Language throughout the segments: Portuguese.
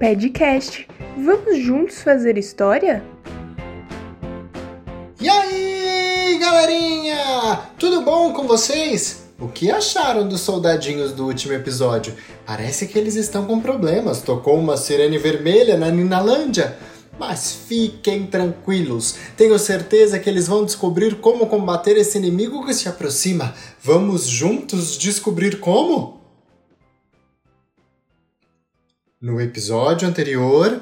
Podcast. Vamos juntos fazer história? E aí, galerinha? Tudo bom com vocês? O que acharam dos soldadinhos do último episódio? Parece que eles estão com problemas. Tocou uma sirene vermelha na Ninalândia. Mas fiquem tranquilos, tenho certeza que eles vão descobrir como combater esse inimigo que se aproxima. Vamos juntos descobrir como? No episódio anterior.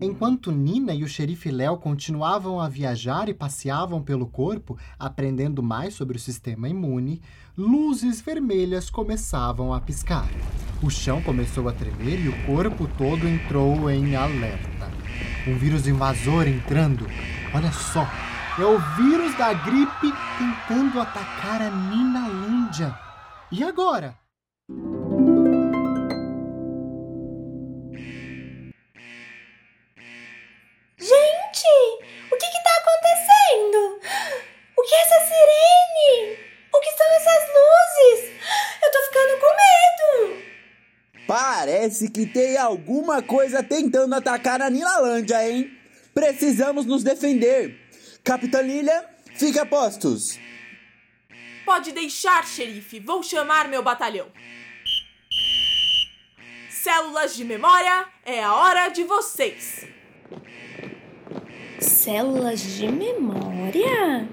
Enquanto Nina e o xerife Léo continuavam a viajar e passeavam pelo corpo, aprendendo mais sobre o sistema imune, luzes vermelhas começavam a piscar. O chão começou a tremer e o corpo todo entrou em alerta. Um vírus invasor entrando. Olha só, é o vírus da gripe tentando atacar a Ninalândia. E agora? Gente, o que está acontecendo? O que é essa sirene? O que são essas luzes? Eu tô ficando com medo. Parece que tem alguma coisa tentando atacar a Ninalândia, hein? Precisamos nos defender. Capitã Lilia, fique a postos. Pode deixar, xerife. Vou chamar meu batalhão. Células de memória, é a hora de vocês. Células de memória?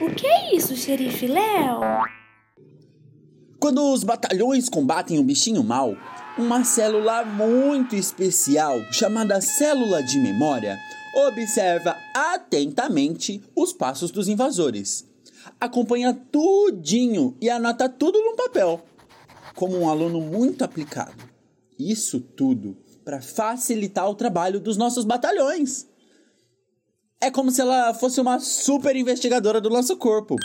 O que é isso, xerife Léo? Quando os batalhões combatem um bichinho mau, uma célula muito especial, chamada célula de memória, observa atentamente os passos dos invasores. Acompanha tudinho e anota tudo num papel, como um aluno muito aplicado. Isso tudo para facilitar o trabalho dos nossos batalhões. É como se ela fosse uma super investigadora do nosso corpo.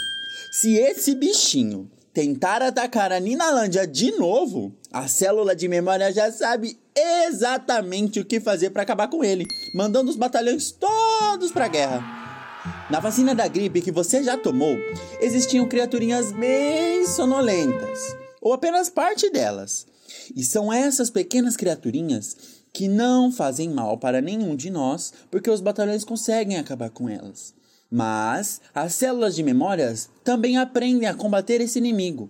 Se esse bichinho tentar atacar a Ninalândia de novo, a célula de memória já sabe exatamente o que fazer para acabar com ele, mandando os batalhões todos para a guerra. Na vacina da gripe que você já tomou, existiam criaturinhas bem sonolentas, ou apenas parte delas. E são essas pequenas criaturinhas que não fazem mal para nenhum de nós, porque os batalhões conseguem acabar com elas. Mas as células de memórias também aprendem a combater esse inimigo.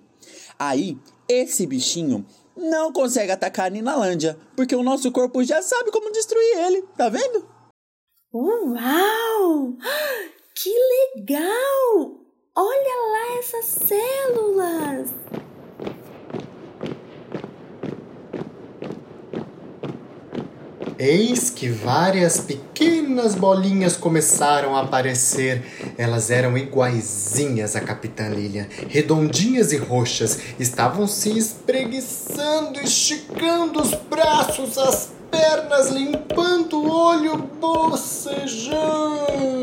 Aí, esse bichinho não consegue atacar a Ninalândia, porque o nosso corpo já sabe como destruir ele, tá vendo? Uau! Que legal! Olha lá essas células! Eis que várias pequenas bolinhas começaram a aparecer. Elas eram iguaizinhas à Capitã Lilian, redondinhas e roxas. Estavam se espreguiçando, esticando os braços, as pernas, limpando o olho, bocejando.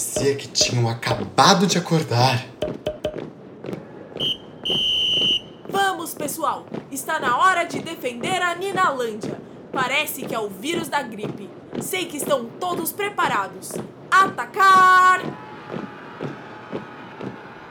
Parecia que tinham acabado de acordar. Vamos, pessoal! Está na hora de defender a Ninalândia. Parece que é o vírus da gripe. Sei que estão todos preparados. Atacar!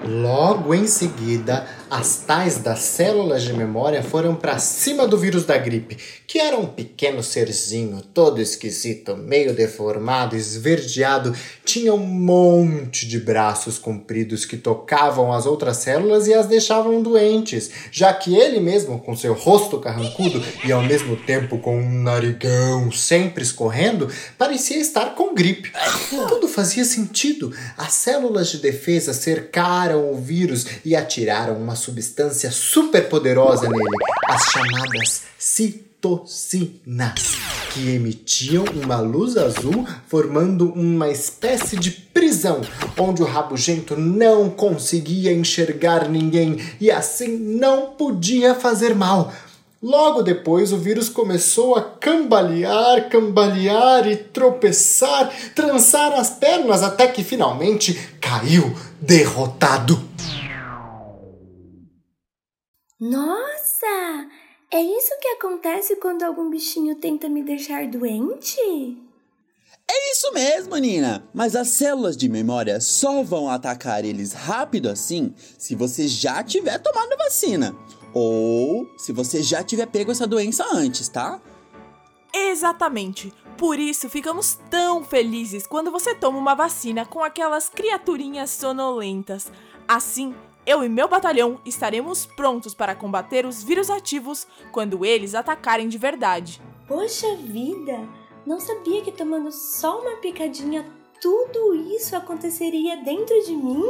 Logo em seguida, as tais das células de memória foram para cima do vírus da gripe, que era um pequeno serzinho todo esquisito, meio deformado, esverdeado, tinha um monte de braços compridos que tocavam as outras células e as deixavam doentes, já que ele mesmo, com seu rosto carrancudo e ao mesmo tempo com um narigão sempre escorrendo, parecia estar com gripe. Tudo fazia sentido. As células de defesa cercaram o vírus e atiraram uma substância super poderosa nele, as chamadas citocinas, que emitiam uma luz azul, formando uma espécie de prisão, onde o rabugento não conseguia enxergar ninguém e assim não podia fazer mal. Logo depois, o vírus começou a cambalear, cambalear e tropeçar, trançar as pernas até que finalmente caiu derrotado. Nossa! É isso que acontece quando algum bichinho tenta me deixar doente? É isso mesmo, Nina! Mas as células de memória só vão atacar eles rápido assim se você já tiver tomado a vacina. Ou se você já tiver pego essa doença antes, tá? Exatamente. Por isso ficamos tão felizes quando você toma uma vacina com aquelas criaturinhas sonolentas. Assim, eu e meu batalhão estaremos prontos para combater os vírus ativos quando eles atacarem de verdade. Poxa vida! Não sabia que tomando só uma picadinha tudo isso aconteceria dentro de mim?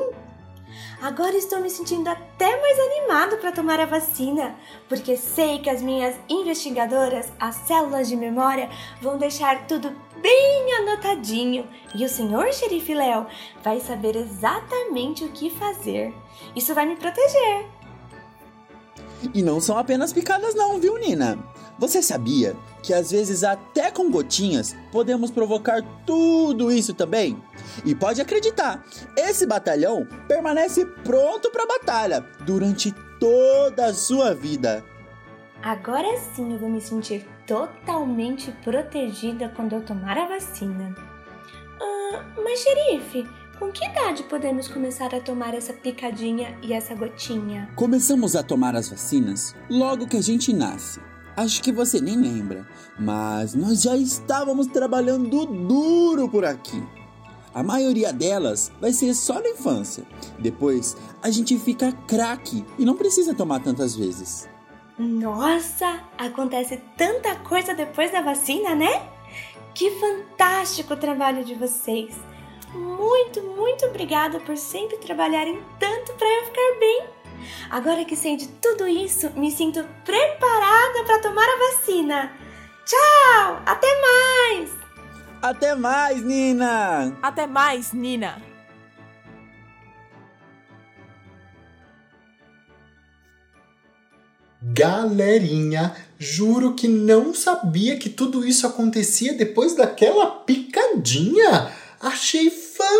Agora estou me sentindo até mais animado para tomar a vacina, porque sei que as minhas investigadoras, as células de memória, vão deixar tudo bem anotadinho e o senhor xerife Léo vai saber exatamente o que fazer. Isso vai me proteger. E não são apenas picadas, não, viu, Nina? Você sabia que às vezes até com gotinhas podemos provocar tudo isso também? E pode acreditar, esse batalhão permanece pronto para batalha durante toda a sua vida. Agora sim eu vou me sentir totalmente protegida quando eu tomar a vacina. Ah, mas, xerife, com que idade podemos começar a tomar essa picadinha e essa gotinha? Começamos a tomar as vacinas logo que a gente nasce. Acho que você nem lembra, mas nós já estávamos trabalhando duro por aqui. A maioria delas vai ser só na infância. Depois a gente fica craque e não precisa tomar tantas vezes. Nossa, acontece tanta coisa depois da vacina, né? Que fantástico o trabalho de vocês! Muito, muito obrigada por sempre trabalharem tanto para eu ficar bem. Agora que sei de tudo isso, me sinto preparada para tomar a vacina. Tchau! Até mais! Até mais, Nina! Até mais, Nina! Galerinha, juro que não sabia que tudo isso acontecia depois daquela picadinha. Achei fantástico!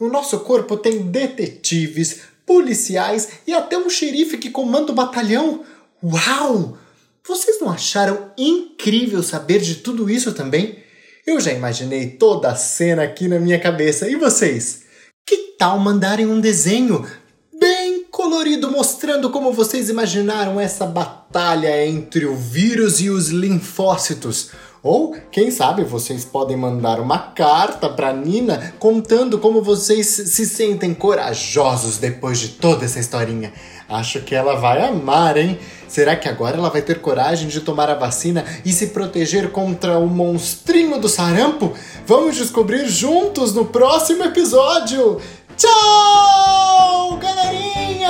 No nosso corpo tem detetives, policiais e até um xerife que comanda o batalhão. Uau! Vocês não acharam incrível saber de tudo isso também? Eu já imaginei toda a cena aqui na minha cabeça. E vocês? Que tal mandarem um desenho bem colorido mostrando como vocês imaginaram essa batalha entre o vírus e os linfócitos? Ou, quem sabe, vocês podem mandar uma carta para Nina contando como vocês se sentem corajosos depois de toda essa historinha. Acho que ela vai amar, hein? Será que agora ela vai ter coragem de tomar a vacina e se proteger contra o monstrinho do sarampo? Vamos descobrir juntos no próximo episódio! Tchau, galerinha!